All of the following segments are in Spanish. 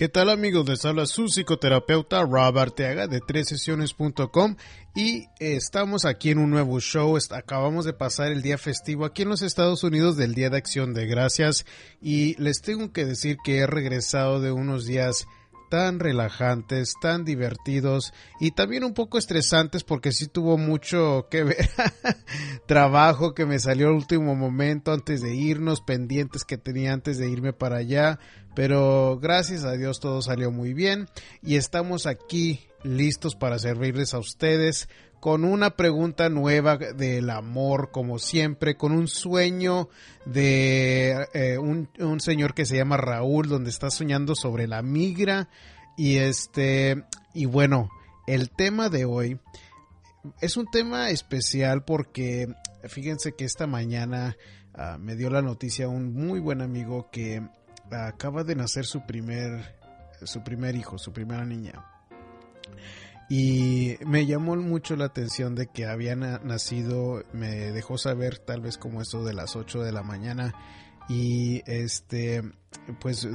¿Qué tal amigos? Les habla su psicoterapeuta Rob Arteaga de 3sesiones.com y estamos aquí en un nuevo show. Acabamos de pasar el día festivo aquí en los Estados Unidos del Día de Acción de Gracias y les tengo que decir que he regresado de unos días tan relajantes, tan divertidos y también un poco estresantes porque sí tuvo mucho que ver trabajo que me salió al último momento antes de irnos, pendientes que tenía antes de irme para allá, pero gracias a Dios todo salió muy bien y estamos aquí listos para servirles a ustedes con una pregunta nueva del amor, como siempre, con un sueño de eh, un, señor que se llama Raúl, donde está soñando sobre la migra. Y este, y bueno, el tema de hoy es un tema especial porque fíjense que esta mañana uh, me dio la noticia un muy buen amigo que acaba de nacer su primer, su primer hijo, su primera niña. Y me llamó mucho la atención de que había nacido, me dejó saber tal vez como eso de las 8 de la mañana y este pues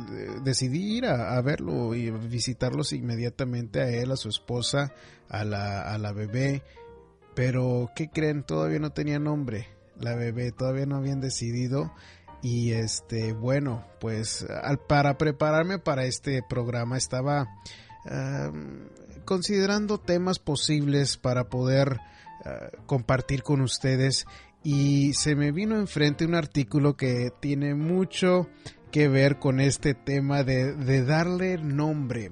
decidí ir a, verlo y visitarlos inmediatamente a él, a su esposa, a la, a la bebé, pero ¿qué creen? Todavía no tenía nombre, la bebé todavía no habían decidido y este bueno pues al, para prepararme para este programa estaba considerando temas posibles para poder ah, compartir con ustedes y se me vino enfrente un artículo que tiene mucho que ver con este tema de, de darle nombre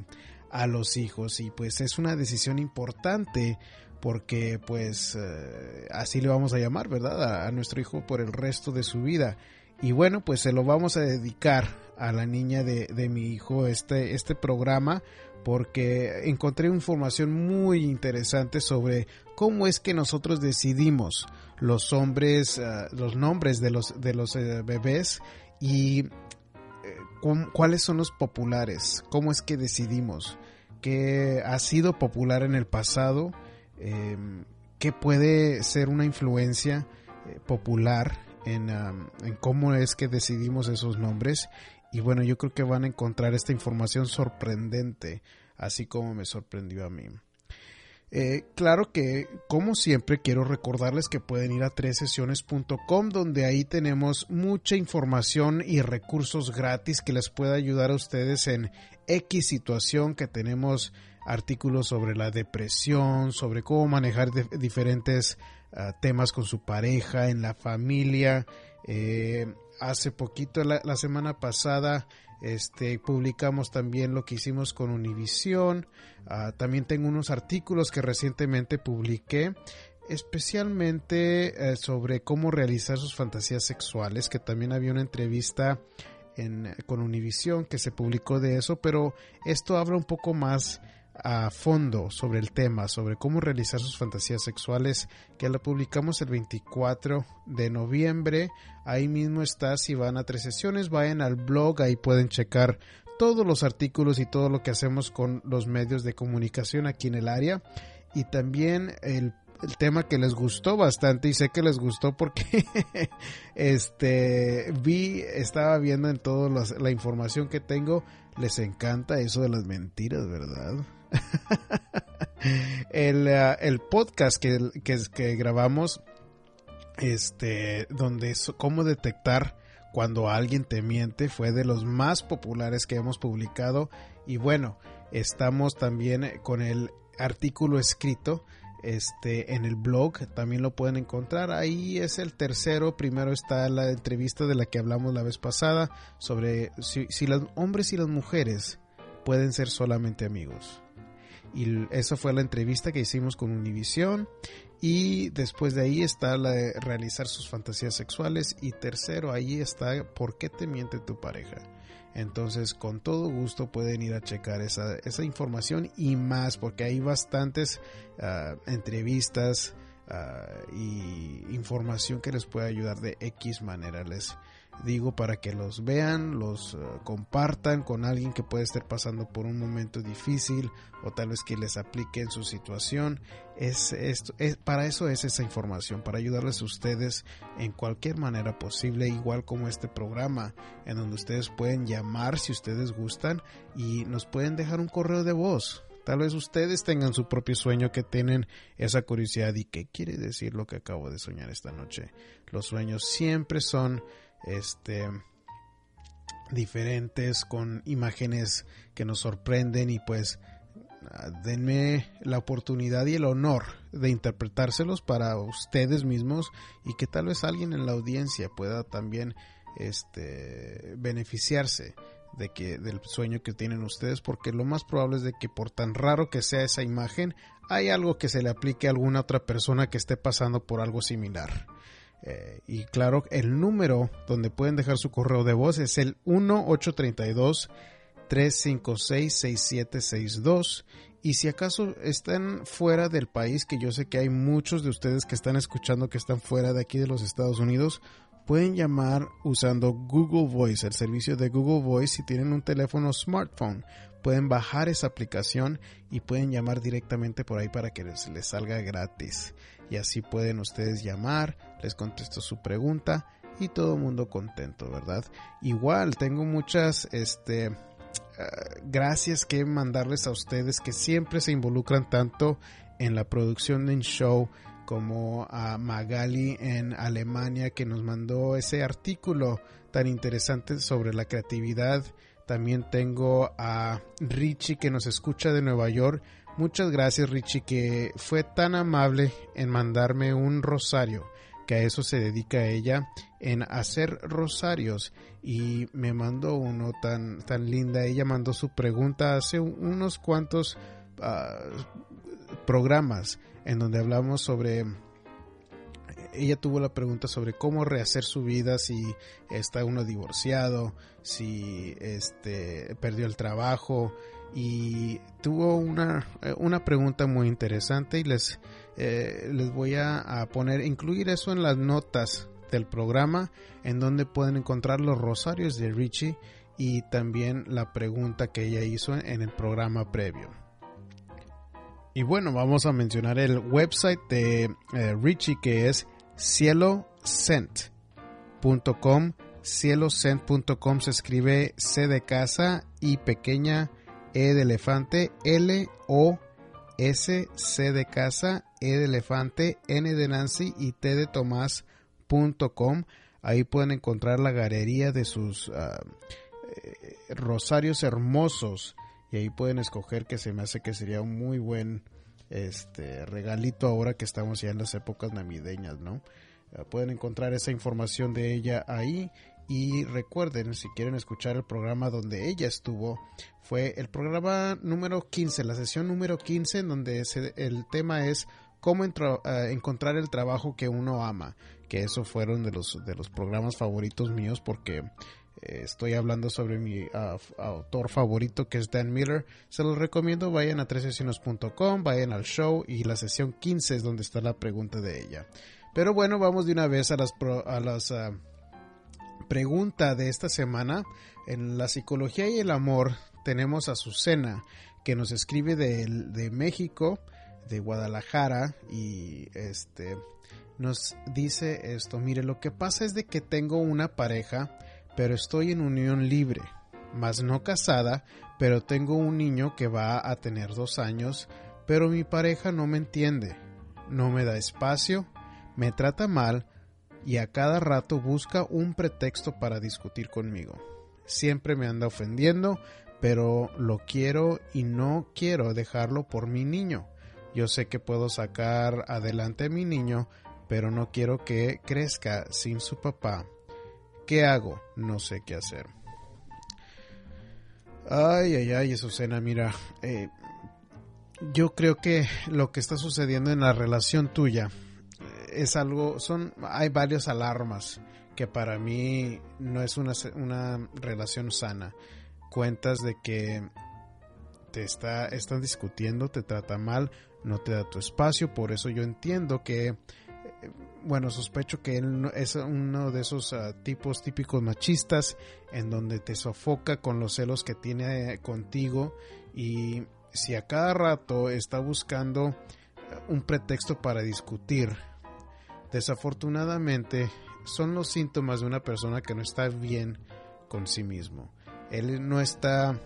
a los hijos y pues es una decisión importante porque pues eh, así le vamos a llamar, ¿verdad? A, a, nuestro hijo por el resto de su vida. Y bueno, pues se lo vamos a dedicar a la niña de, de mi hijo este, este programa porque encontré información muy interesante sobre cómo es que nosotros decidimos los hombres, uh, los nombres de los, de los uh, bebés y uh, cuáles son los populares, cómo es que decidimos, qué ha sido popular en el pasado, eh, qué puede ser una influencia eh, popular en cómo es que decidimos esos nombres y bueno, yo creo que van a encontrar esta información sorprendente, así como me sorprendió a mí. Eh, claro que, como siempre, quiero recordarles que pueden ir a tresesiones.com donde ahí tenemos mucha información y recursos gratis que les pueda ayudar a ustedes en X situación que tenemos artículos sobre la depresión, sobre cómo manejar diferentes uh, temas con su pareja, en la familia, eh, hace poquito, la, semana pasada, este, publicamos también lo que hicimos con Univision. Uh, también tengo unos artículos que recientemente publiqué especialmente eh, sobre cómo realizar sus fantasías sexuales, que también había una entrevista en, con Univision que se publicó de eso, pero esto habla un poco más a fondo sobre el tema, sobre cómo realizar sus fantasías sexuales, que la publicamos el 24 de noviembre. Ahí mismo está, si van a tres sesiones, vayan al blog, ahí pueden checar todos los artículos y todo lo que hacemos con los medios de comunicación aquí en el área. Y también el, el tema que les gustó bastante y sé que les gustó porque este vi, estaba viendo en toda la información que tengo, les encanta eso de las mentiras, ¿verdad? el, uh, el, podcast que, que, grabamos, este, donde es cómo detectar cuando alguien te miente, fue de los más populares que hemos publicado. Y bueno, estamos también con el artículo escrito este en el blog también lo pueden encontrar ahí es el tercero primero está la entrevista de la que hablamos la vez pasada sobre si, si los hombres y las mujeres pueden ser solamente amigos y eso fue la entrevista que hicimos con Univision Y después de ahí está la de realizar sus fantasías sexuales. Y tercero, ahí está por qué te miente tu pareja. Entonces, con todo gusto pueden ir a checar esa, esa información y más, porque hay bastantes uh, entrevistas uh, y información que les puede ayudar de X manera. Les, digo para que los vean, los uh, compartan con alguien que puede estar pasando por un momento difícil o tal vez que les aplique en su situación. Es, esto, es, para eso es esa información, para ayudarles a ustedes en cualquier manera posible, igual como este programa, en donde ustedes pueden llamar si ustedes gustan y nos pueden dejar un correo de voz. Tal vez ustedes tengan su propio sueño que tienen esa curiosidad y qué quiere decir lo que acabo de soñar esta noche. Los sueños siempre son este diferentes con imágenes que nos sorprenden y pues denme la oportunidad y el honor de interpretárselos para ustedes mismos y que tal vez alguien en la audiencia pueda también este beneficiarse de que del sueño que tienen ustedes porque lo más probable es de que por tan raro que sea esa imagen hay algo que se le aplique a alguna otra persona que esté pasando por algo similar. Eh, y claro, el número donde pueden dejar su correo de voz es el 1-832-356-6762. Y si acaso están fuera del país, que yo sé que hay muchos de ustedes que están escuchando que están fuera de aquí de los Estados Unidos, pueden llamar usando Google Voice, el servicio de Google Voice si tienen un teléfono smartphone. Pueden bajar esa aplicación y pueden llamar directamente por ahí para que les salga gratis y así pueden ustedes llamar, les contesto su pregunta y todo el mundo contento, ¿verdad? Igual tengo muchas este uh, gracias que mandarles a ustedes que siempre se involucran tanto en la producción de un show como a Magali en Alemania que nos mandó ese artículo tan interesante sobre la creatividad. También tengo a Richie que nos escucha de Nueva York Muchas gracias Richie que fue tan amable en mandarme un rosario, que a eso se dedica ella, en hacer rosarios y me mandó uno tan, tan linda. Ella mandó su pregunta hace unos cuantos uh, programas en donde hablamos sobre ella tuvo la pregunta sobre cómo rehacer su vida si está uno divorciado, si este perdió el trabajo, y tuvo una, eh, una pregunta muy interesante y les, eh, les voy a, poner, incluir eso en las notas del programa en donde pueden encontrar los rosarios de Richie y también la pregunta que ella hizo en el programa previo. Y bueno, vamos a mencionar el website de eh, Richie que es cielocent.com. Cielocent.com se escribe C de casa y pequeña e de elefante, L, O, S, C de casa, E de elefante, N de Nancy y T de Tomás.com. Ahí pueden encontrar la galería de sus uh, rosarios hermosos y ahí pueden escoger que se me hace que sería un muy buen este regalito ahora que estamos ya en las épocas navideñas, ¿no? Uh, pueden encontrar esa información de ella ahí y recuerden, si quieren escuchar el programa donde ella estuvo, fue el programa número 15, la sesión número 15, en donde el tema es cómo uh, encontrar el trabajo que uno ama, que eso fueron de los, de los programas favoritos míos porque eh, estoy hablando sobre mi uh, autor favorito que es Dan Miller. Se los recomiendo, vayan a tresesiones.com, vayan al show y la sesión 15 es donde está la pregunta de ella. Pero bueno, vamos de una vez a las... Pro, a las uh, pregunta de esta semana. En la psicología y el amor tenemos a Susana que nos escribe de, de México, de Guadalajara y este nos dice esto, mire, lo que pasa es de que tengo una pareja, pero estoy en unión libre, más no casada, pero tengo un niño que va a tener dos años, pero mi pareja no me entiende, no me da espacio, me trata mal, y a cada rato busca un pretexto para discutir conmigo. Siempre me anda ofendiendo, pero lo quiero y no quiero dejarlo por mi niño. Yo sé que puedo sacar adelante a mi niño, pero no quiero que crezca sin su papá. ¿Qué hago? No sé qué hacer. Ay, ay, ay, Azucena, mira, eh, yo creo que lo que está sucediendo en la relación tuya es algo, son, hay varias alarmas que para mí no es una, una relación sana. Cuentas de que te está, están discutiendo, te trata mal, no te da tu espacio, por eso yo entiendo que, eh, bueno, sospecho que él es uno de esos ah, tipos típicos machistas en donde te sofoca con los celos que tiene contigo y si a cada rato está buscando eh, un pretexto para discutir, desafortunadamente son los síntomas de una persona que no está bien con sí mismo. Él no está,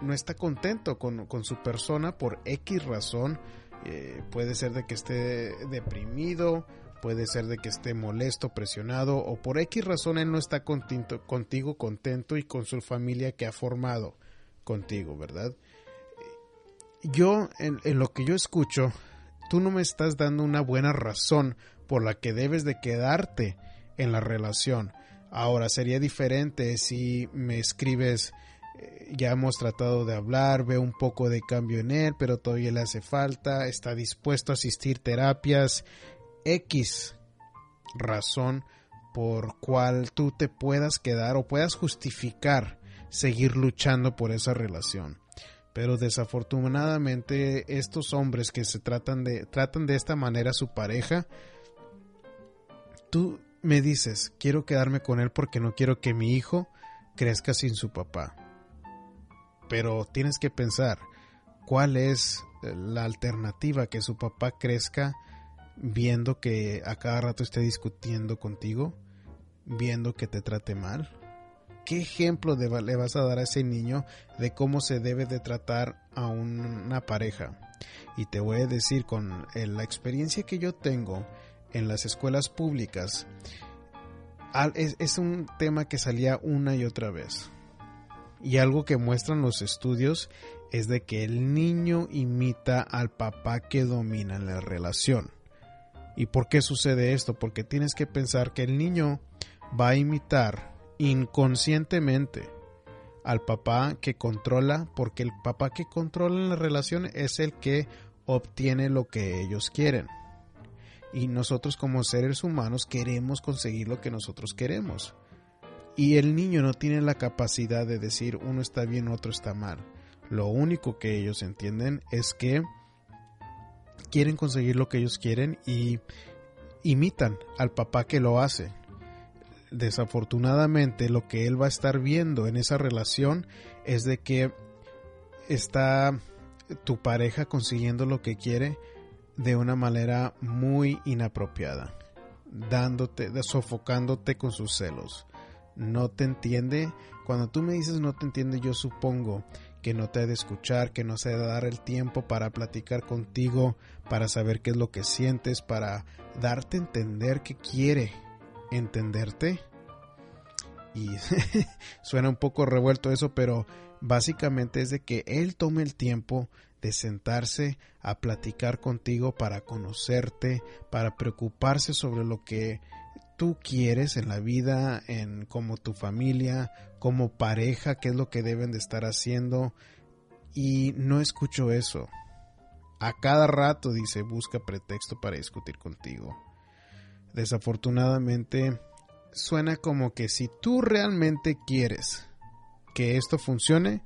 no está contento con, su persona por X razón. Eh, puede ser de que esté deprimido, puede ser de que esté molesto, presionado o por X razón él no está contento, contigo contento y con su familia que ha formado contigo, ¿verdad? Yo, en lo que yo escucho, tú no me estás dando una buena razón por la que debes de quedarte en la relación. Ahora sería diferente si me escribes eh, ya hemos tratado de hablar, veo un poco de cambio en él, pero todavía le hace falta, está dispuesto a asistir terapias X razón por cual tú te puedas quedar o puedas justificar seguir luchando por esa relación. Pero desafortunadamente estos hombres que se tratan de tratan de esta manera a su pareja, tú me dices, quiero quedarme con él porque no quiero que mi hijo crezca sin su papá. Pero tienes que pensar, ¿cuál es la alternativa que su papá crezca viendo que a cada rato esté discutiendo contigo, viendo que te trate mal? ¿Qué ejemplo le vas a dar a ese niño de cómo se debe de tratar a una pareja? Y te voy a decir con la experiencia que yo tengo, en las escuelas públicas es, un tema que salía una y otra vez. Y algo que muestran los estudios es de que el niño imita al papá que domina la relación. ¿Y por qué sucede esto? Porque tienes que pensar que el niño va a imitar inconscientemente al papá que controla, porque el papá que controla la relación es el que obtiene lo que ellos quieren y nosotros como seres humanos queremos conseguir lo que nosotros queremos. Y el niño no tiene la capacidad de decir uno está bien, otro está mal. Lo único que ellos entienden es que quieren conseguir lo que ellos quieren y imitan al papá que lo hace. Desafortunadamente lo que él va a estar viendo en esa relación es de que está tu pareja consiguiendo lo que quiere, de una manera muy inapropiada, dándote, sofocándote con sus celos. No te entiende. Cuando tú me dices no te entiende, yo supongo que no te ha de escuchar, que no se ha de dar el tiempo para platicar contigo, para saber qué es lo que sientes, para darte a entender que quiere entenderte. Y suena un poco revuelto eso, pero básicamente es de que él tome el tiempo de sentarse a platicar contigo para conocerte, para preocuparse sobre lo que tú quieres en la vida, en como tu familia, como pareja, qué es lo que deben de estar haciendo. Y no escucho eso. A cada rato dice busca pretexto para discutir contigo. Desafortunadamente suena como que si tú realmente quieres que esto funcione,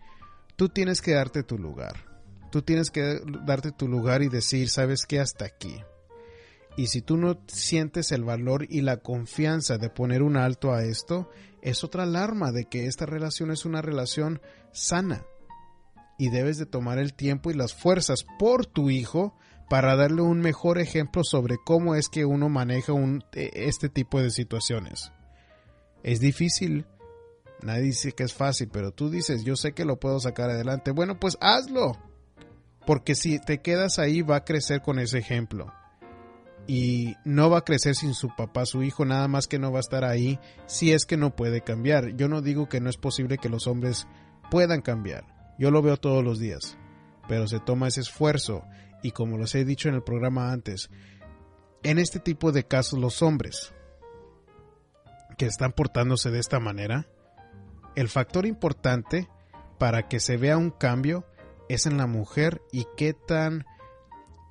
tú tienes que darte tu lugar Tú tienes que darte tu lugar y decir, sabes qué, hasta aquí. Y si tú no sientes el valor y la confianza de poner un alto a esto, es otra alarma de que esta relación es una relación sana. Y debes de tomar el tiempo y las fuerzas por tu hijo para darle un mejor ejemplo sobre cómo es que uno maneja e, este tipo de situaciones. Es difícil, nadie dice que es fácil, pero tú dices, yo sé que lo puedo sacar adelante. Bueno, pues hazlo porque si te quedas ahí va a crecer con ese ejemplo. Y no va a crecer sin su papá, su hijo, nada más que no va a estar ahí si es que no puede cambiar. Yo no digo que no es posible que los hombres puedan cambiar. Yo lo veo todos los días. Pero se toma ese esfuerzo. Y como les he dicho en el programa antes, en este tipo de casos los hombres que están portándose de esta manera, el factor importante para que se vea un cambio es en la mujer y qué tan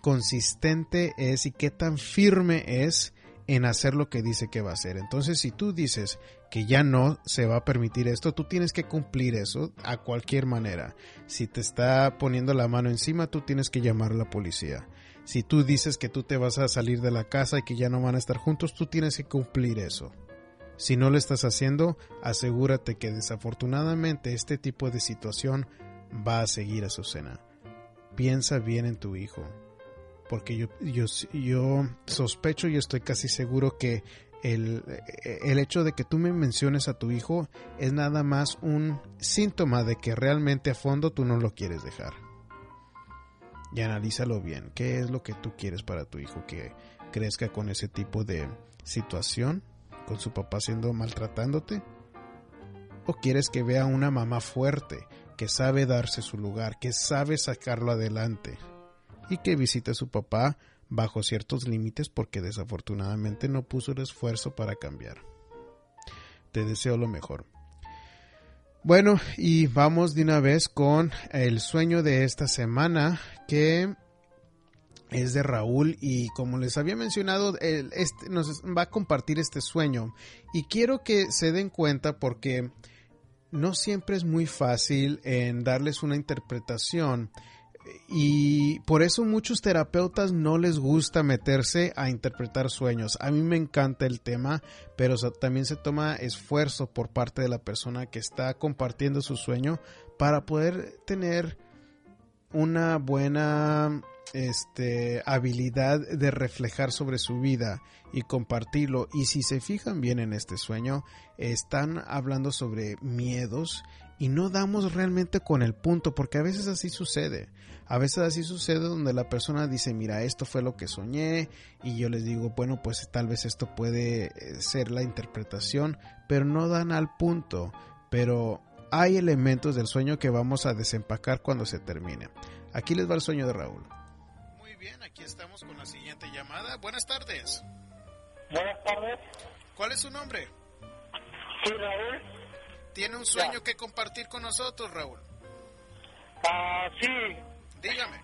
consistente es y qué tan firme es en hacer lo que dice que va a hacer. Entonces, si tú dices que ya no se va a permitir esto, tú tienes que cumplir eso a cualquier manera. Si te está poniendo la mano encima, tú tienes que llamar a la policía. Si tú dices que tú te vas a salir de la casa y que ya no van a estar juntos, tú tienes que cumplir eso. Si no lo estás haciendo, asegúrate que desafortunadamente este tipo de situación va a seguir a su cena. Piensa bien en tu hijo porque yo, sospecho y estoy casi seguro que el, el, hecho de que tú me menciones a tu hijo es nada más un síntoma de que realmente a fondo tú no lo quieres dejar. Y analízalo bien. ¿Qué es lo que tú quieres para tu hijo? Que crezca con ese tipo de situación, con su papá siendo maltratándote. ¿O quieres que vea una mamá fuerte, que sabe darse su lugar, que sabe sacarlo adelante? Y que visite a su papá bajo ciertos límites porque desafortunadamente no puso el esfuerzo para cambiar. Te deseo lo mejor. Bueno, y vamos de una vez con el sueño de esta semana que es de Raúl y como les había mencionado, este, nos va a compartir este sueño y quiero que se den cuenta porque no siempre es muy fácil en darles una interpretación y por eso muchos terapeutas no les gusta meterse a interpretar sueños. A mí me encanta el tema, pero también se toma esfuerzo por parte de la persona que está compartiendo su sueño para poder tener una buena este, habilidad de reflejar sobre su vida y compartirlo. Y si se fijan bien en este sueño, están hablando sobre miedos y no damos realmente con el punto, porque a veces así sucede. A veces así sucede donde la persona dice, mira, esto fue lo que soñé, y yo les digo, bueno, pues tal vez esto puede eh, ser la interpretación, pero no dan al punto. Pero hay elementos del sueño que vamos a desempacar cuando se termine. Aquí les va el sueño de Raúl. Muy bien, aquí estamos con la siguiente llamada. Buenas tardes. Buenas tardes. ¿Cuál es su nombre? Sí, Raúl. ¿Tiene un sueño que compartir con nosotros, Raúl? Ah, sí. Dígame.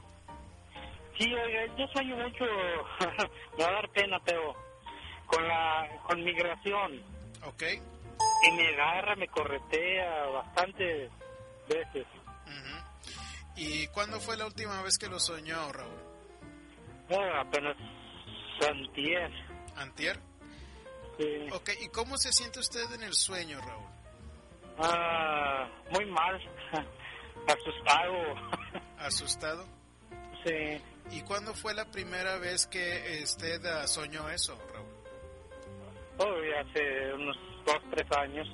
Sí, oiga, yo sueño mucho, me va a dar pena, pero con la con migración. Ok. Y me agarra, me corretea bastantes veces. ¿Y cuándo fue la última vez que lo soñó, Raúl? Bueno, apenas antier. ¿Antier? Sí. Ok, ¿y cómo se siente usted en el sueño, Raúl? Ah, muy mal, asustado. ¿Asustado? Sí. ¿Y cuándo fue la primera vez que usted soñó eso, Raúl? Oh, hace unos dos, tres años.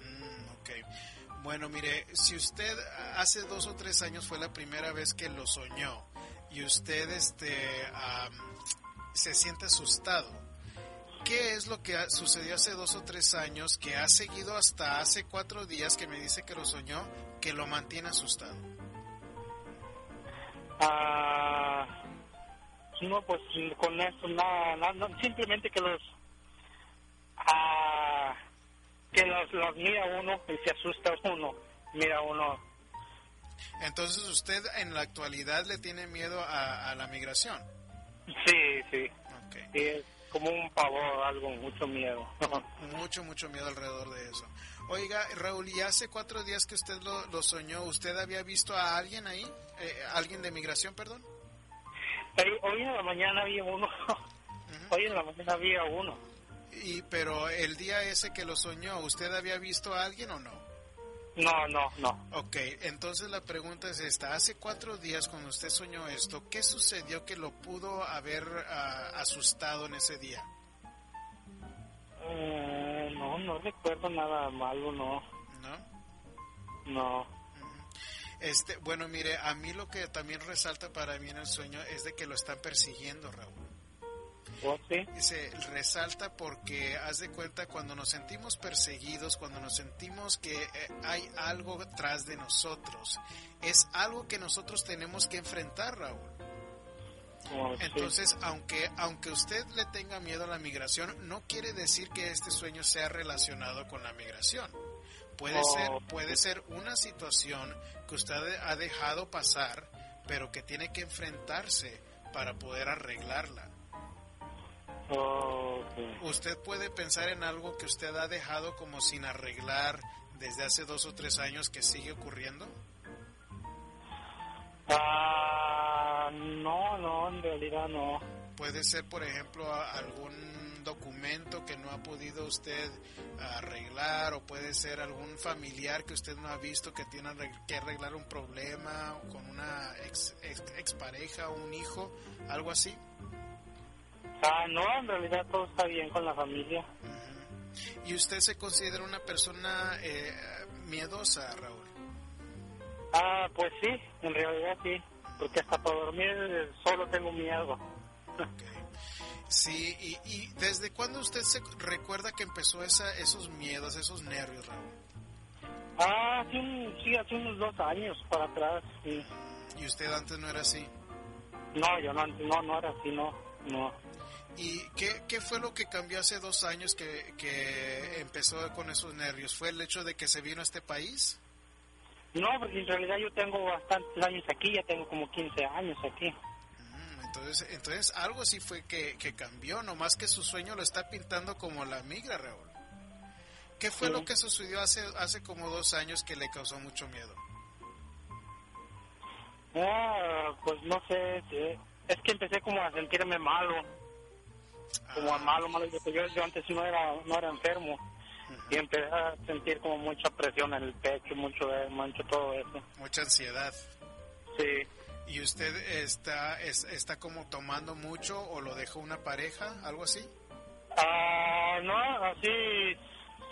Mm, ok. Bueno, mire, si usted hace dos o tres años fue la primera vez que lo soñó y usted este, se siente asustado, ¿Qué es lo que sucedió hace dos o tres años que ha seguido hasta hace cuatro días que me dice que lo soñó, que lo mantiene asustado? Ah, no, pues con eso nada, nada simplemente que los ah, que los, los mira uno y se asusta uno, mira uno. Entonces usted en la actualidad le tiene miedo a, la migración. Sí, sí. Okay como un pavor, algo, mucho miedo. mucho, mucho miedo alrededor de eso. Oiga, Raúl, y hace cuatro días que usted lo, soñó, ¿usted había visto a alguien ahí? Eh, ¿Alguien de migración, perdón? Hoy, en la mañana había uno. Hoy en la mañana había uno. Y, pero el día ese que lo soñó, ¿usted había visto a alguien o no? No, no, no. Ok, entonces la pregunta es esta. Hace cuatro días cuando usted soñó esto, ¿qué sucedió que lo pudo haber uh, asustado en ese día? Eh, no, no recuerdo nada malo, no. ¿No? No. Este, bueno, mire, a mí lo que también resalta para mí en el sueño es de que lo están persiguiendo, Raúl. Se resalta porque, haz de cuenta, cuando nos sentimos perseguidos, cuando nos sentimos que eh, hay algo tras de nosotros, es algo que nosotros tenemos que enfrentar, Raúl. Entonces, aunque, aunque usted le tenga miedo a la migración, no quiere decir que este sueño sea relacionado con la migración. Puede, ser, puede ser una situación que usted ha dejado pasar pero que tiene que enfrentarse para poder arreglarla. Usted puede pensar en algo que usted ha dejado como sin arreglar desde hace dos o tres años que sigue ocurriendo. Ah, no, no, en realidad no. Puede ser, por ejemplo, algún documento que no ha podido usted arreglar o puede ser algún familiar que usted no ha visto que tiene que arreglar un problema con una ex, ex, pareja o un hijo, algo así. Ah, no, en realidad todo está bien con la familia. ¿Y usted se considera una persona eh, miedosa, Raúl? Ah, pues sí, en realidad sí, porque hasta para dormir solo tengo miedo. Sí, y, y, ¿desde cuándo usted se recuerda que empezó esa, esos miedos, esos nervios, Raúl? Ah, sí, sí, hace unos dos años para atrás, sí. ¿Y usted antes no era así? No, yo no, no, no era así, no, no. ¿Y qué, qué fue lo que cambió hace dos años que, que empezó con esos nervios? ¿Fue el hecho de que se vino a este país? No, porque en realidad yo tengo bastantes años aquí, ya tengo como 15 años aquí. Entonces, entonces algo sí fue que, que cambió, nomás que su sueño lo está pintando como la migra, Raúl. ¿Qué fue lo que sucedió hace, hace como dos años que le causó mucho miedo? Ah, pues no sé, es que empecé como a sentirme malo, como malo, malo. Yo, yo antes no era, no era enfermo y empecé a sentir como mucha presión en el pecho, mucho, mucho todo eso. Mucha ansiedad. Sí. ¿Y usted está, está como tomando mucho o lo dejó una pareja, algo así? Ah, no, así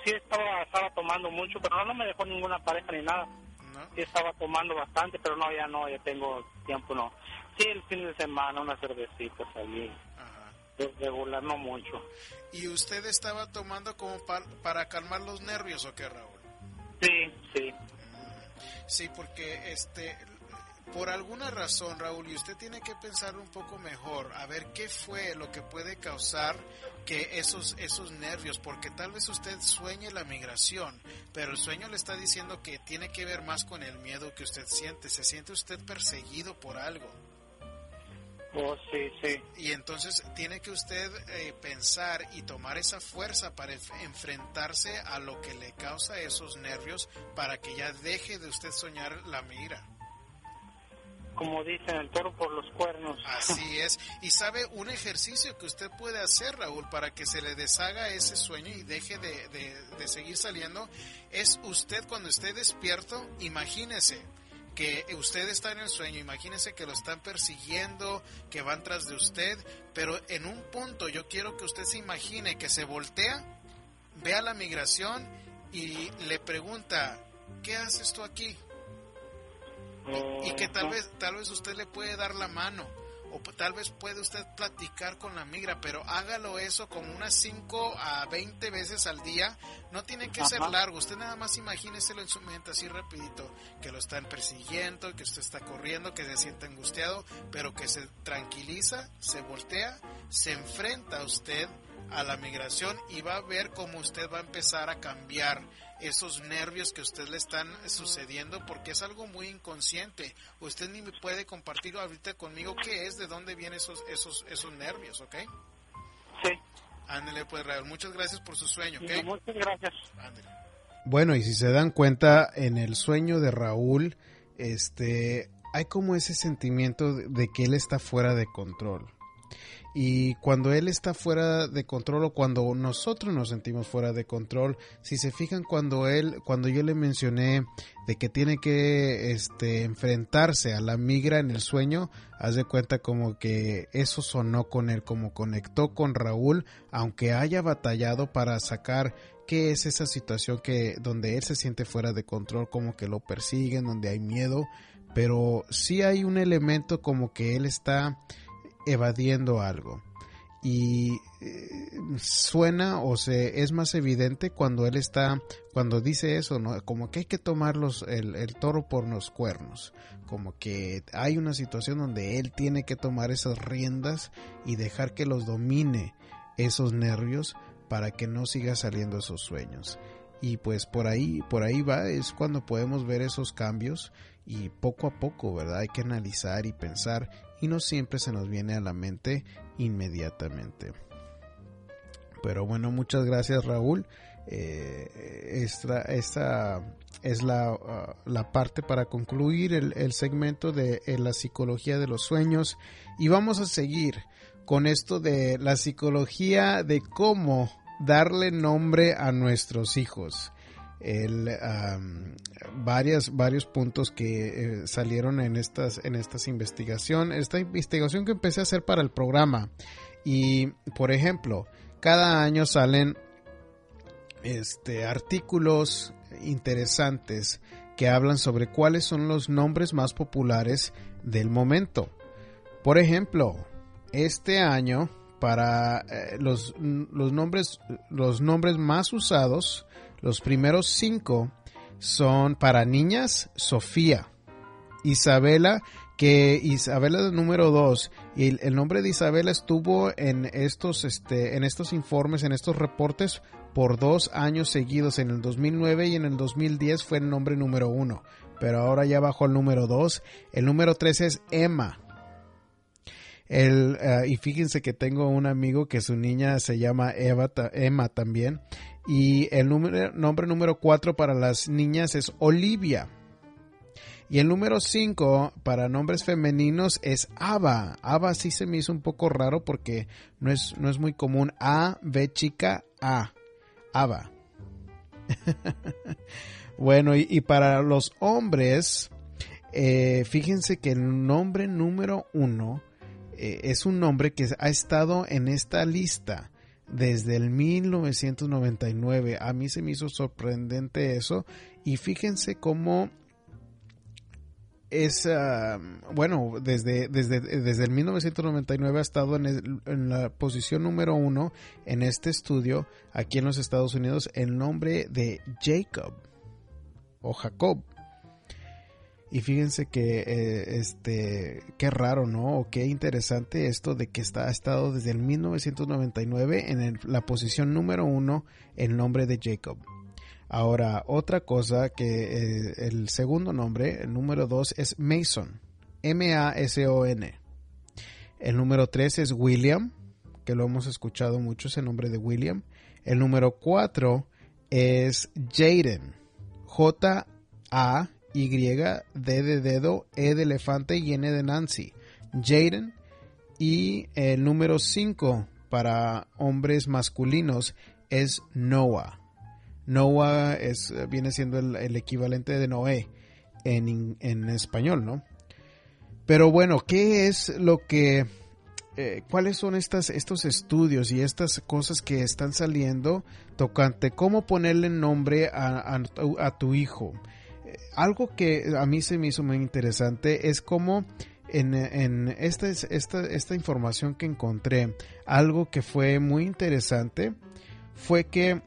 sí estaba, estaba tomando mucho, pero no, me dejó ninguna pareja ni nada. ¿No? Sí estaba tomando bastante, pero no, ya no, ya tengo tiempo, no. Sí, el fin de semana, unas cervecitas allí. Regular, no mucho. ¿Y usted estaba tomando como para calmar los nervios o qué, Raúl? Sí, sí. Sí, porque este por alguna razón, Raúl, y usted tiene que pensar un poco mejor, a ver qué fue lo que puede causar que esos, esos nervios, porque tal vez usted sueñe la migración, pero el sueño le está diciendo que tiene que ver más con el miedo que usted siente, se siente usted perseguido por algo. Oh, sí, sí. Y entonces tiene que usted eh, pensar y tomar esa fuerza para enfrentarse a lo que le causa esos nervios para que ya deje de usted soñar la migra como dicen, el toro por los cuernos. Así es. Y sabe un ejercicio que usted puede hacer, Raúl, para que se le deshaga ese sueño y deje de, de, seguir saliendo, es usted cuando esté despierto, imagínese que usted está en el sueño, imagínese que lo están persiguiendo, que van tras de usted, pero en un punto yo quiero que usted se imagine que se voltea, vea la migración y le pregunta, ¿qué haces tú aquí? y que tal vez tal vez usted le puede dar la mano o tal vez puede usted platicar con la migra, pero hágalo eso como unas 5 a 20 veces al día. No tiene que ser largo, usted nada más imagíneselo en su mente así rapidito, que lo están persiguiendo, que usted está corriendo, que se siente angustiado, pero que se tranquiliza, se voltea, se enfrenta a usted a la migración y va a ver cómo usted va a empezar a cambiar esos nervios que a usted le están sucediendo porque es algo muy inconsciente. Usted ni me puede compartir ahorita conmigo qué es, de dónde vienen esos, esos, esos nervios, ¿ok? Sí. Ándele pues, Raúl. Muchas gracias por su sueño, ¿ok? muchas gracias. Bueno, y si se dan cuenta, en el sueño de Raúl, este, hay como ese sentimiento de que él está fuera de control y cuando él está fuera de control o cuando nosotros nos sentimos fuera de control, si se fijan cuando él, cuando yo le mencioné de que tiene que este, enfrentarse a la migra en el sueño, haz de cuenta como que eso sonó con él, como conectó con Raúl, aunque haya batallado para sacar qué es esa situación que donde él se siente fuera de control, como que lo persiguen, donde hay miedo, pero sí hay un elemento como que él está evadiendo algo. Y eh, suena o se es más evidente cuando él está, cuando dice eso, ¿no? Como que hay que tomar el, el toro por los cuernos. Como que hay una situación donde él tiene que tomar esas riendas y dejar que los domine esos nervios para que no siga saliendo esos sueños. Y pues por ahí, por ahí va, es cuando podemos ver esos cambios y poco a poco, ¿verdad? Hay que analizar y pensar y no siempre se nos viene a la mente inmediatamente. Pero bueno, muchas gracias Raúl. Eh, esta, esta, es la, uh, la, parte para concluir el, el segmento de la psicología de los sueños y vamos a seguir con esto de la psicología de cómo darle nombre a nuestros hijos. Varias, varios puntos que eh, salieron en estas, en estas investigaciones, esta investigación que empecé a hacer para el programa. Y, por ejemplo, cada año salen este, artículos interesantes que hablan sobre cuáles son los nombres más populares del momento. Por ejemplo, este año para eh, los, los, nombres, los nombres más usados, los primeros cinco son para niñas, Sofía, Isabela, que Isabela es número dos y el, nombre de Isabela estuvo en estos, este, en estos informes, en estos reportes por dos años seguidos. En el 2009 y en el 2010 fue el nombre número uno, pero ahora ya bajó al número dos. El número tres es Emma. El, uh, y fíjense que tengo un amigo que su niña se llama Eva, Emma también. Y el número, nombre número cuatro para las niñas es Olivia. Y el número 5 para nombres femeninos es Ava. Ava sí se me hizo un poco raro porque no es, no es muy común. A, B chica, A. Ava. bueno, y, para los hombres, eh, fíjense que el nombre número 1 eh, es un nombre que ha estado en esta lista desde el 1999. A mí se me hizo sorprendente eso. Y fíjense cómo es, bueno, desde, desde, desde el 1999 ha estado en, en, la posición número uno en este estudio aquí en los Estados Unidos el nombre de Jacob o Jacob. Y fíjense que, eh, este, qué raro, ¿no? O qué interesante esto de que está, ha estado desde el 1999 en la posición número uno el nombre de Jacob. Ahora, otra cosa que eh, el segundo nombre, el número dos, es Mason. M-A-S-O-N. El número tres es William, que lo hemos escuchado mucho, ese nombre de William. El número cuatro es Jaden. J-A-Y-D de dedo, E de elefante y N de Nancy. Jaden. Y el número cinco para hombres masculinos es Noah. Noah es, viene siendo el, equivalente de Noé en, en, español, ¿no? Pero bueno, ¿qué es lo que... Eh, ¿Cuáles son estas, estos estudios y estas cosas que están saliendo tocante cómo ponerle nombre a, a, tu hijo? Algo que a mí se me hizo muy interesante es cómo en, en esta, esta, esta información que encontré, algo que fue muy interesante fue que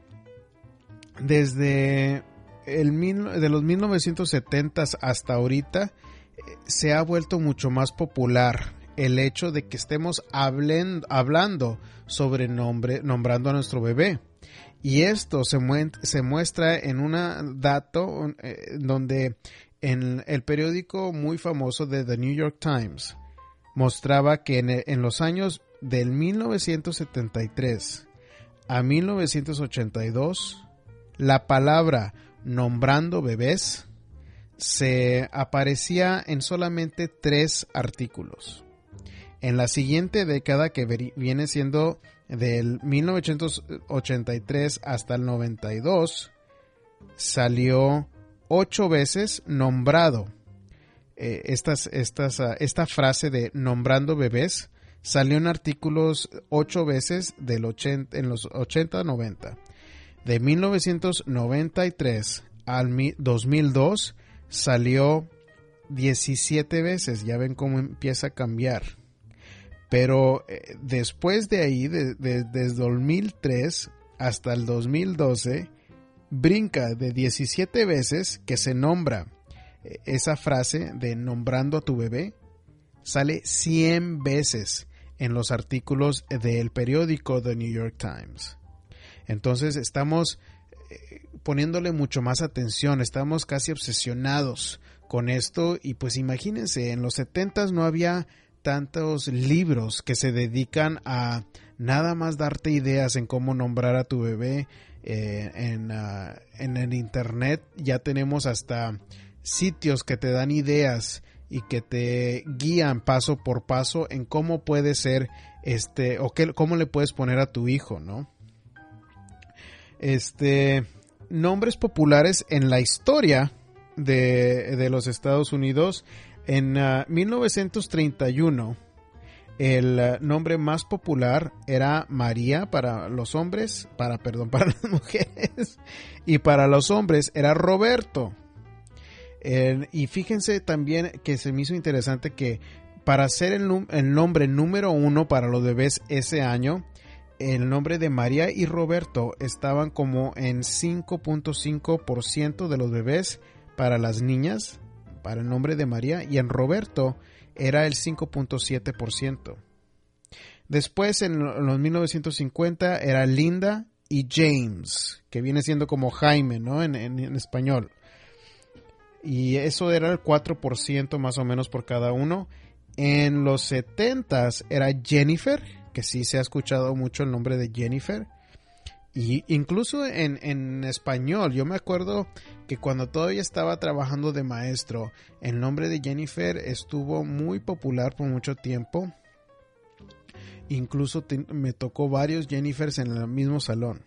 desde el de los 1970 hasta ahorita eh, se ha vuelto mucho más popular el hecho de que estemos hablando sobre nombre, nombrando a nuestro bebé. Y esto se, se muestra en un dato eh, donde en el periódico muy famoso de The New York Times mostraba que en, en los años del 1973 a 1982 la palabra nombrando bebés se aparecía en solamente tres artículos. En la siguiente década, que viene siendo del 1983 hasta el 92, salió ocho veces nombrado. Eh, estas, estas, ah, esta frase de nombrando bebés salió en artículos ocho veces del 80, en los 80-90. De 1993 al 2002 salió 17 veces. Ya ven cómo empieza a cambiar. Pero eh, después de ahí, desde 2003 hasta el 2012, brinca de 17 veces que se nombra eh, esa frase de nombrando a tu bebé, sale 100 veces en los artículos del periódico The New York Times. Entonces estamos eh, poniéndole mucho más atención, estamos casi obsesionados con esto y pues imagínense, en los 70 no había tantos libros que se dedican a nada más darte ideas en cómo nombrar a tu bebé. Eh, en, ah, en el internet ya tenemos hasta sitios que te dan ideas y que te guían paso por paso en cómo puede ser este o qué, cómo le puedes poner a tu hijo, ¿no? Este nombres populares en la historia de, de los Estados Unidos en 1931 ah, el ah, nombre más popular era María para los hombres, para perdón, para las mujeres y para los hombres era Roberto. Y fíjense también que se me hizo interesante que para ser el, el, nombre número uno para los bebés ese año, el nombre de María y Roberto estaban como en 5.5% de los bebés para las niñas, para el nombre de María, y en Roberto era el 5.7%. Después, en los 1950, era Linda y James, que viene siendo como Jaime, ¿no? En, en español y eso era el 4% más o menos por cada uno. En los 70 era Jennifer, que sí se ha escuchado mucho el nombre de Jennifer. Y incluso en, español, yo me acuerdo que cuando todavía estaba trabajando de maestro, el nombre de Jennifer estuvo muy popular por mucho tiempo. Incluso me tocó varios Jennifers en el mismo salón.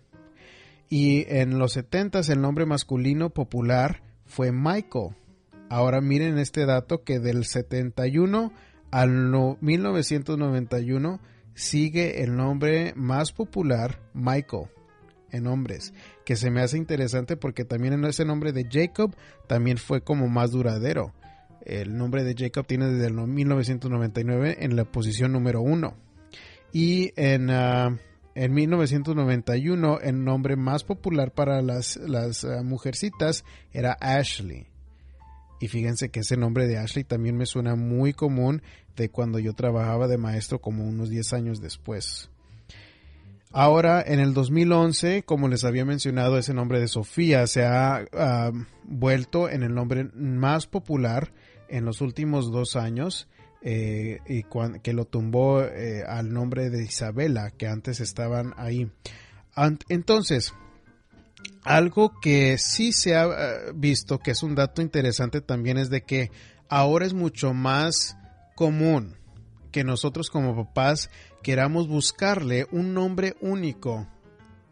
Y en los 70 el nombre masculino popular fue Michael. Ahora miren este dato que del 71 al 1991 sigue el nombre más popular Michael en hombres, que se me hace interesante porque también en ese nombre de Jacob también fue como más duradero. El nombre de Jacob tiene desde el 1999 en la posición número uno. Y en, ah, en 1991 el nombre más popular para las, las ah, mujercitas era Ashley. Y fíjense que ese nombre de Ashley también me suena muy común de cuando yo trabajaba de maestro como unos 10 años después. Ahora, en el 2011, como les había mencionado, ese nombre de Sofía se ha ah, vuelto en el nombre más popular en los últimos dos años eh, y que lo tumbó eh, al nombre de Isabela, que antes estaban ahí. entonces, algo que sí se ha eh, visto, que es un dato interesante también, es de que ahora es mucho más común que nosotros como papás queramos buscarle un nombre único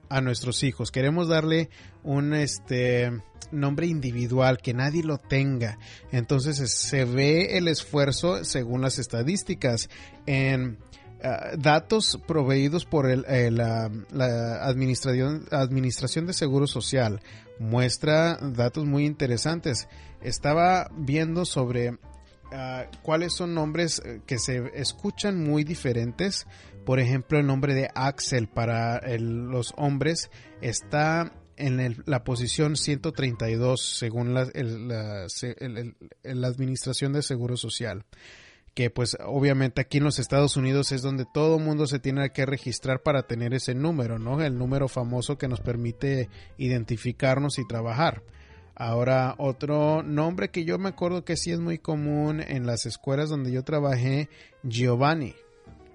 a nuestros hijos. Queremos darle un este nombre individual que nadie lo tenga. Entonces se ve el esfuerzo según las estadísticas en eh, datos proveídos por el, eh, la, administración, administración de Seguro Social muestra datos muy interesantes. Estaba viendo sobre eh, cuáles son nombres que se escuchan muy diferentes. Por ejemplo, el nombre de Axel para los hombres está en la posición 132 según la, la Administración de Seguro Social que pues obviamente aquí en los Estados Unidos es donde todo mundo se tiene que registrar para tener ese número, ¿no? El número famoso que nos permite identificarnos y trabajar. Ahora, otro nombre que yo me acuerdo que sí es muy común en las escuelas donde yo trabajé, Giovanni.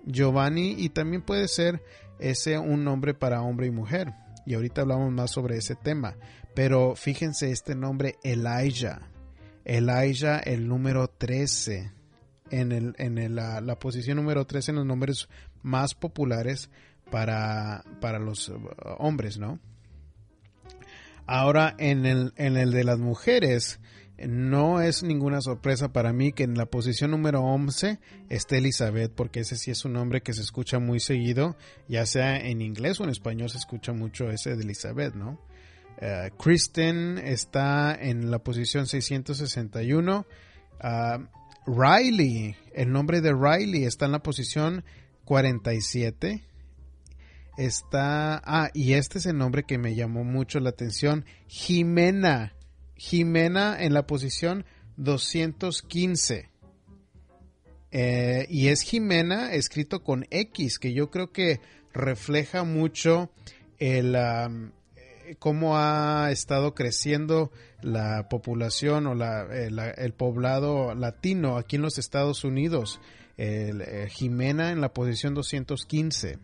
Giovanni y también puede ser ese un nombre para hombre y mujer. Y ahorita hablamos más sobre ese tema. Pero fíjense este nombre Elijah. Elijah, el número 13 en, el, en la, posición número 3 en los nombres más populares para, para los uh, hombres, ¿no? Ahora, en el, en el de las mujeres, no es ninguna sorpresa para mí que en la posición número 11 esté Elizabeth, porque ese sí es un nombre que se escucha muy seguido, ya sea en inglés o en español se escucha mucho ese de Elizabeth, ¿no? Uh, Kristen está en la posición 661. Riley, el nombre de Riley está en la posición 47. Está, ah, y este es el nombre que me llamó mucho la atención, Jimena. Jimena en la posición 215. Eh, y es Jimena escrito con X, que yo creo que refleja mucho el, cómo ha estado creciendo la población o la, eh, el poblado latino aquí en los Estados Unidos. Eh, Jimena en la posición 215.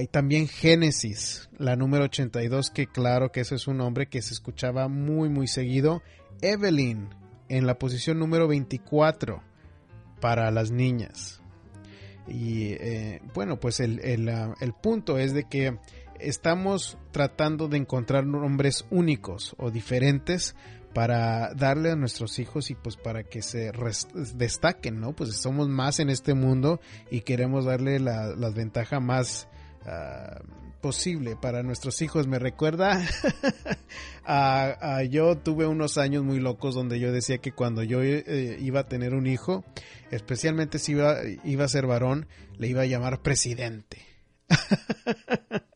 Y también Génesis, la número 82, que claro que ese es un nombre que se escuchaba muy, muy seguido. Evelyn, en la posición número 24 para las niñas. Y eh, bueno, pues el, ah, el, punto es de que estamos tratando de encontrar nombres únicos o diferentes para darle a nuestros hijos y pues para que se destaquen, ¿no? Pues somos más en este mundo y queremos darle la, la ventaja más uh, posible para nuestros hijos. Me recuerda a, yo tuve unos años muy locos donde yo decía que cuando yo eh, iba a tener un hijo, especialmente si iba, iba a ser varón, le iba a llamar presidente.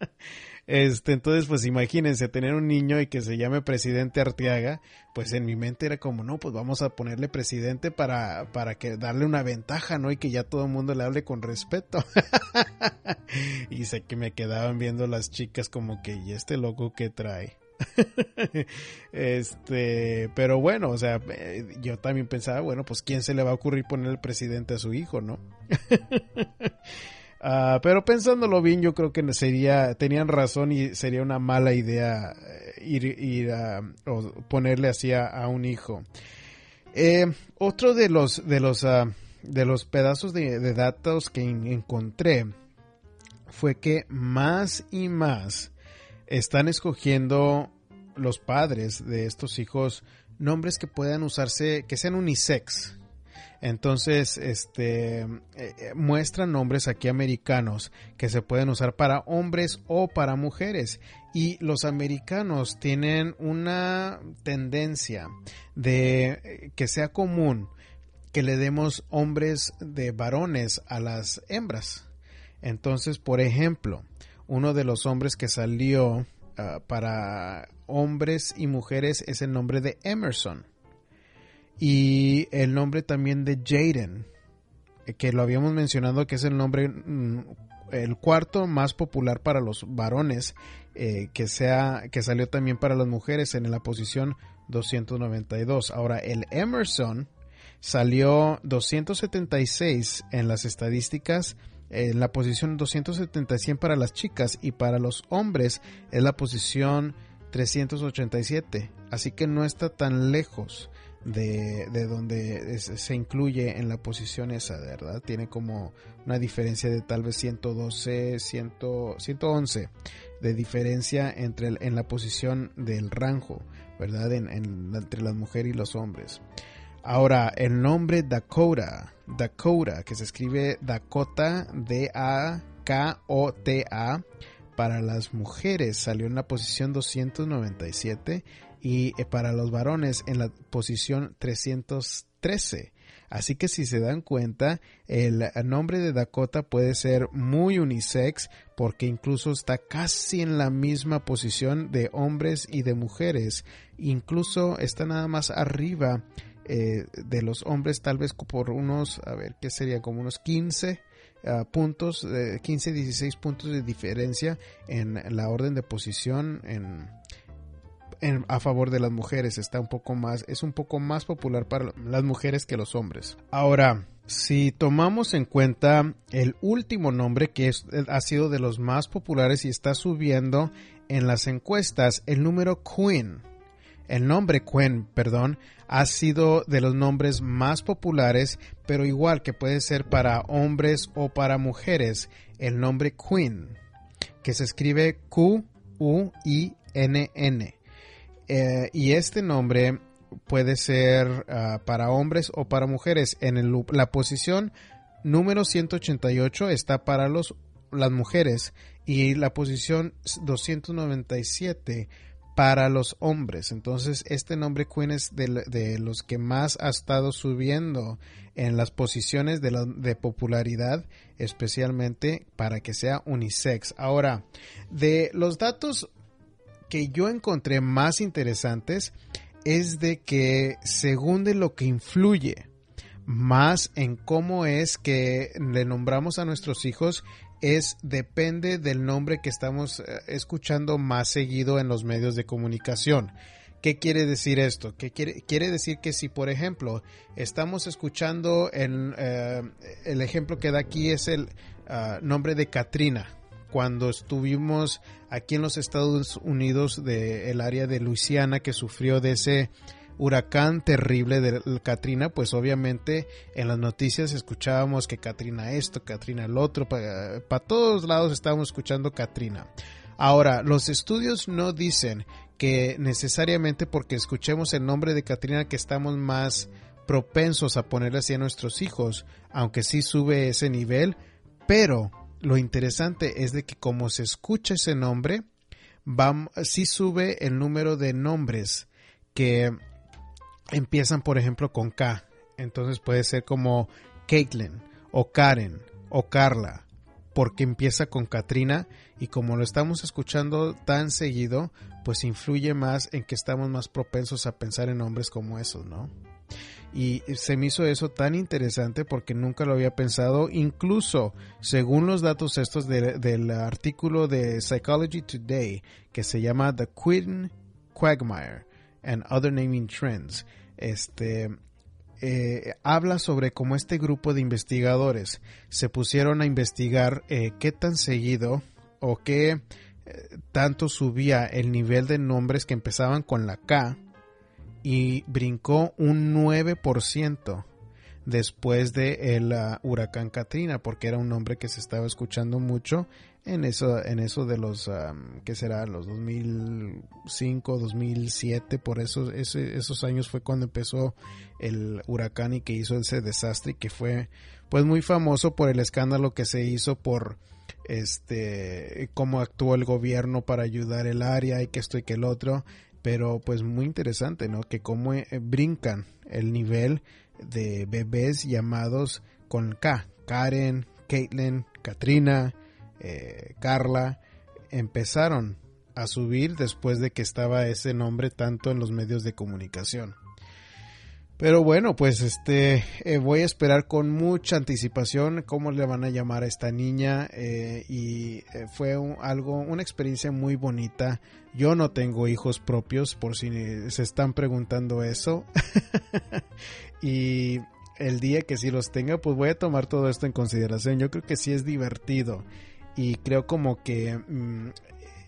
Este, entonces, pues imagínense tener un niño y que se llame presidente Arteaga, pues en mi mente era como, no, pues vamos a ponerle presidente para, para que darle una ventaja, ¿no? Y que ya todo el mundo le hable con respeto. y sé que me quedaban viendo las chicas como que, ¿y este loco que trae? este, pero bueno, o sea, eh, yo también pensaba, bueno, pues quién se le va a ocurrir poner el presidente a su hijo, ¿no? Ah, pero pensándolo bien, yo creo que sería, tenían razón y sería una mala idea eh, ir, a, o ponerle así a, un hijo. Eh, otro de los, de los, ah, de los pedazos de, datos que encontré fue que más y más están escogiendo los padres de estos hijos nombres que puedan usarse, que sean unisex. Entonces, este, eh, eh, muestran nombres aquí americanos que se pueden usar para hombres o para mujeres. Y los americanos tienen una tendencia de eh, que sea común que le demos hombres de varones a las hembras. Entonces, por ejemplo, uno de los hombres que salió ah, para hombres y mujeres es el nombre de Emerson y el nombre también de Jaden, que lo habíamos mencionado que es el nombre, mm, el cuarto más popular para los varones, eh, que, sea, que salió también para las mujeres en la posición 292. Ahora, el Emerson salió 276 en las estadísticas en la posición 277 para las chicas y para los hombres es la posición 387. Así que no está tan lejos de, donde se incluye en la posición esa, ¿verdad? Tiene como una diferencia de tal vez 112, 100, 111 de diferencia entre en la posición del rango, ¿verdad? En, entre las mujeres y los hombres. Ahora, el nombre Dakota, Dakota, que se escribe Dakota, D-A-K-O-T-A, para las mujeres salió en la posición 297 y eh, para los varones en la posición 313. Así que si se dan cuenta, el nombre de Dakota puede ser muy unisex porque incluso está casi en la misma posición de hombres y de mujeres. Incluso está nada más arriba eh, de los hombres, tal vez por unos, a ver, ¿qué sería? Como unos 15 ah, puntos, 15, 16 puntos de diferencia en la orden de posición en a favor de las mujeres está un poco más es un poco más popular para las mujeres que los hombres ahora si tomamos en cuenta el último nombre que es, ha sido de los más populares y está subiendo en las encuestas el número Queen el nombre Queen, perdón, ha sido de los nombres más populares, pero igual que puede ser para hombres o para mujeres, el nombre Queen, que se escribe Q-U-I-N-N. Eh, y este nombre puede ser ah, para hombres o para mujeres. En la posición número 188 está para los, las mujeres y la posición 297 para los hombres. Entonces, este nombre Queen es de, los que más ha estado subiendo en las posiciones de, de, popularidad, especialmente para que sea unisex. Ahora, de los datos que yo encontré más interesantes es de que según de lo que influye más en cómo es que le nombramos a nuestros hijos es depende del nombre que estamos eh, escuchando más seguido en los medios de comunicación. ¿Qué quiere decir esto? ¿Qué quiere, quiere decir que si, por ejemplo, estamos escuchando en, eh, el ejemplo que da aquí es el ah, nombre de Katrina, cuando estuvimos aquí en los Estados Unidos del área de Luisiana que sufrió de ese huracán terrible de Katrina, pues obviamente en las noticias escuchábamos que Katrina esto, Katrina el otro, para todos lados estábamos escuchando Katrina. Ahora, los estudios no dicen que necesariamente porque escuchemos el nombre de Katrina que estamos más propensos a ponerle así a nuestros hijos, aunque sí sube ese nivel, pero lo interesante es de que como se escucha ese nombre, va, sí sube el número de nombres que empiezan, por ejemplo, con K. Entonces puede ser como Caitlin o Karen o Carla, porque empieza con Katrina y como lo estamos escuchando tan seguido, pues influye más en que estamos más propensos a pensar en nombres como esos, ¿no? Y se me hizo eso tan interesante porque nunca lo había pensado, incluso según los datos estos del artículo de Psychology Today que se llama The Quinn Quagmire and Other Naming Trends, este, eh, habla sobre cómo este grupo de investigadores se pusieron a investigar eh, qué tan seguido o qué eh, tanto subía el nivel de nombres que empezaban con la K y brincó un 9% después de el uh, huracán Katrina porque era un nombre que se estaba escuchando mucho en eso en eso de los um, que será los 2005 2007 por eso esos años fue cuando empezó el huracán y que hizo ese desastre y que fue pues muy famoso por el escándalo que se hizo por este cómo actuó el gobierno para ayudar el área y que esto y que el otro pero pues muy interesante no que cómo eh, brincan el nivel de bebés llamados con K Karen Caitlin Katrina eh, Carla, empezaron a subir después de que estaba ese nombre tanto en los medios de comunicación. Pero bueno, pues este eh, voy a esperar con mucha anticipación cómo le van a llamar a esta niña eh, y fue algo una experiencia muy bonita. Yo no tengo hijos propios por si se están preguntando eso. y el día que sí los tenga, pues voy a tomar todo esto en consideración. Yo creo que sí es divertido y creo como que mm,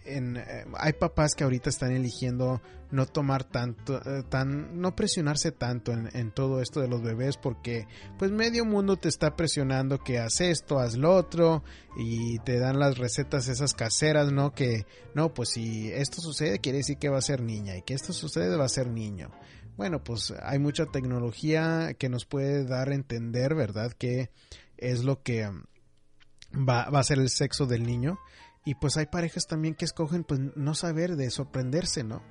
en, eh, hay papás que ahorita están eligiendo no tomar tanto, eh, tan, no presionarse tanto en, todo esto de los bebés porque pues medio mundo te está presionando que haz esto, haz lo otro y te dan las recetas esas caseras, ¿no? Que no, pues si esto sucede quiere decir que va a ser niña y que esto sucede va a ser niño. Bueno, pues hay mucha tecnología que nos puede dar a entender, ¿verdad? Que es lo que va, va a ser el sexo del niño. Y pues hay parejas también que escogen pues no saber de sorprenderse, ¿no?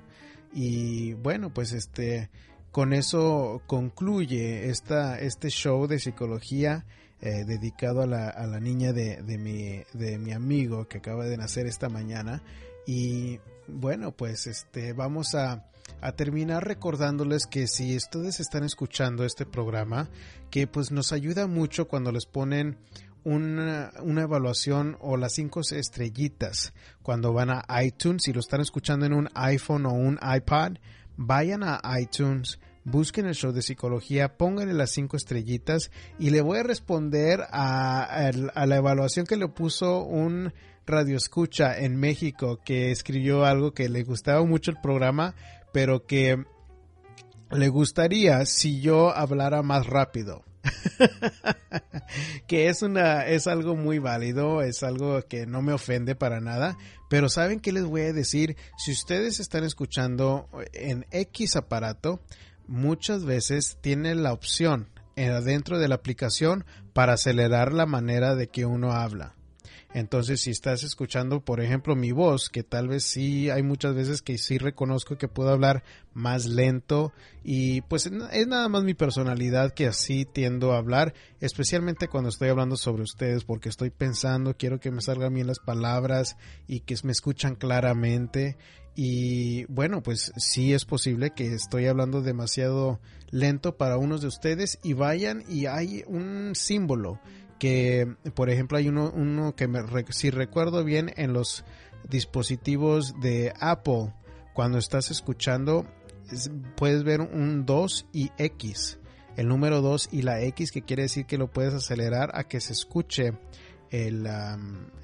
Y bueno, pues este con eso concluye esta, este show de psicología eh, dedicado a la, a la niña de, de, mi, de mi amigo que acaba de nacer esta mañana. Y bueno, pues este vamos a, a terminar recordándoles que si ustedes están escuchando este programa, que pues nos ayuda mucho cuando les ponen una, evaluación o las cinco estrellitas cuando van a iTunes. Si lo están escuchando en un iPhone o un iPad, vayan a iTunes, busquen el show de psicología, pónganle las cinco estrellitas y le voy a responder a, a la evaluación que le puso un radio escucha en México que escribió algo que le gustaba mucho el programa, pero que le gustaría si yo hablara más rápido. que es una es algo muy válido, es algo que no me ofende para nada, pero saben qué les voy a decir, si ustedes están escuchando en X aparato, muchas veces tienen la opción dentro de la aplicación para acelerar la manera de que uno habla. Entonces, si estás escuchando, por ejemplo, mi voz, que tal vez sí hay muchas veces que sí reconozco que puedo hablar más lento y pues es nada más mi personalidad que así tiendo a hablar, especialmente cuando estoy hablando sobre ustedes porque estoy pensando, quiero que me salgan bien las palabras y que me escuchan claramente. Y bueno, pues sí es posible que estoy hablando demasiado lento para unos de ustedes y vayan y hay un símbolo que, por ejemplo, hay uno, que me, si recuerdo bien en los dispositivos de Apple, cuando estás escuchando, puedes ver un 2 y X. El número 2 y la X, que quiere decir que lo puedes acelerar a que se escuche el,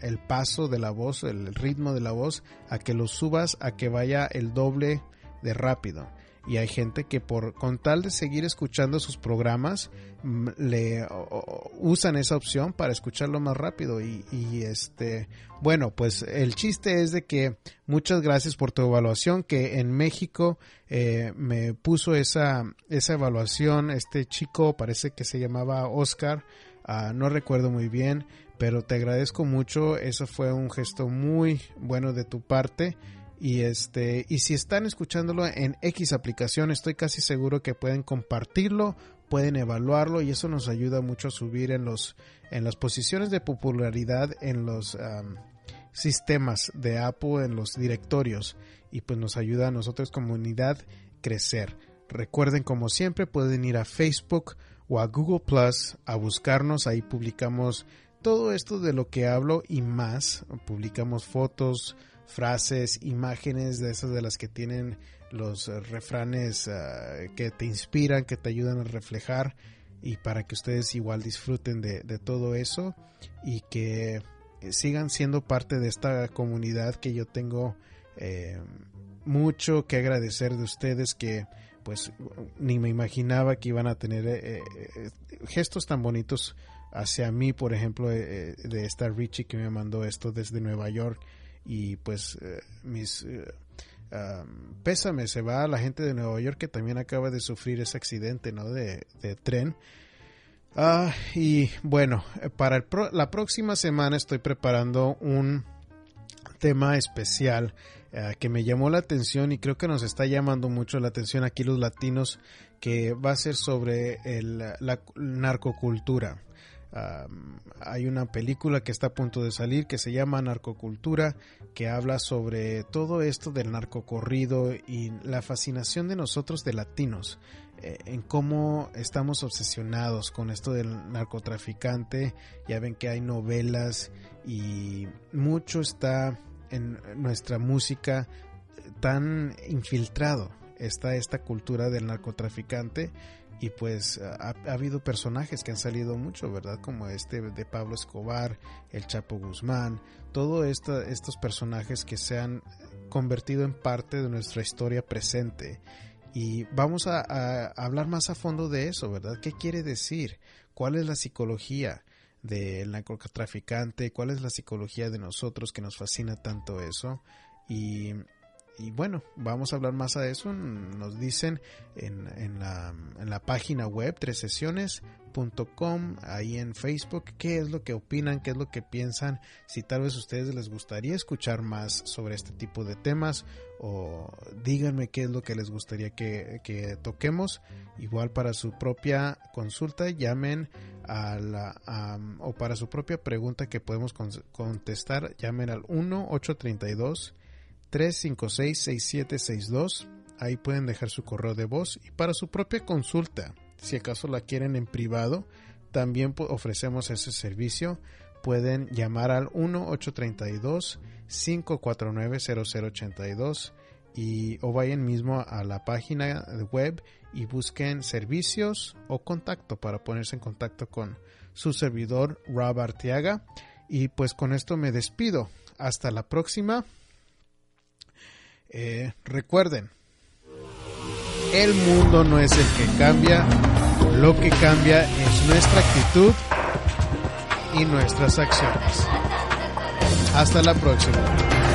el paso de la voz, el ritmo de la voz, a que lo subas a que vaya el doble de rápido y hay gente que por con tal de seguir escuchando sus programas mm, le usan esa opción para escucharlo más rápido. Y, este bueno pues el chiste es de que muchas gracias por tu evaluación que en México eh, me puso esa esa evaluación este chico parece que se llamaba Oscar ah, no recuerdo muy bien pero te agradezco mucho eso fue un gesto muy bueno de tu parte y este, y si están escuchándolo en X aplicación, estoy casi seguro que pueden compartirlo, pueden evaluarlo y eso nos ayuda mucho a subir en los en las posiciones de popularidad en los sistemas de Apple, en los directorios y pues nos ayuda a nosotros comunidad crecer. Recuerden como siempre pueden ir a Facebook o a Google Plus a buscarnos, ahí publicamos todo esto de lo que hablo y más, publicamos fotos, frases, imágenes de esas de las que tienen los eh, refranes eh, que te inspiran, que te ayudan a reflejar y para que ustedes igual disfruten de, todo eso y que sigan siendo parte de esta comunidad que yo tengo eh, mucho que agradecer de ustedes que pues ni me imaginaba que iban a tener gestos tan bonitos hacia mí por ejemplo de esta Richie que me mandó esto desde Nueva York y pues eh, mis eh, pésame se va a la gente de Nueva York que también acaba de sufrir ese accidente no de, tren. Ah, y bueno para la próxima semana estoy preparando un tema especial eh, que me llamó la atención y creo que nos está llamando mucho la atención aquí los latinos que va a ser sobre la narcocultura hay una película que está a punto de salir que se llama Narcocultura, que habla sobre todo esto del narcocorrido y la fascinación de nosotros de latinos, eh, en cómo estamos obsesionados con esto del narcotraficante. Ya ven que hay novelas y mucho está en nuestra música tan infiltrado está esta cultura del narcotraficante y pues ha, habido personajes que han salido mucho, ¿verdad? Como este de Pablo Escobar, el Chapo Guzmán, todos estos personajes que se han convertido en parte de nuestra historia presente. Y vamos a, a hablar más a fondo de eso, ¿verdad? ¿Qué quiere decir? ¿Cuál es la psicología? del narcotraficante, cuál es la psicología de nosotros que nos fascina tanto eso y y bueno, vamos a hablar más de eso. Nos dicen en, en, la, en la página web tresesiones.com, ahí en Facebook, qué es lo que opinan, qué es lo que piensan, si tal vez a ustedes les gustaría escuchar más sobre este tipo de temas o díganme qué es lo que les gustaría que, que toquemos. Igual para su propia consulta, llamen a la, o para su propia pregunta que podemos contestar, llamen al 1 832 356-6762. Ahí pueden dejar su correo de voz y para su propia consulta, si acaso la quieren en privado, también ofrecemos ese servicio. Pueden llamar al 1-832-549-0082 y o vayan mismo a la página web y busquen servicios o contacto para ponerse en contacto con su servidor Rob Arteaga. Y pues con esto me despido. Hasta la próxima. Eh, recuerden, el mundo no es el que cambia, lo que cambia es nuestra actitud y nuestras acciones. Hasta la próxima.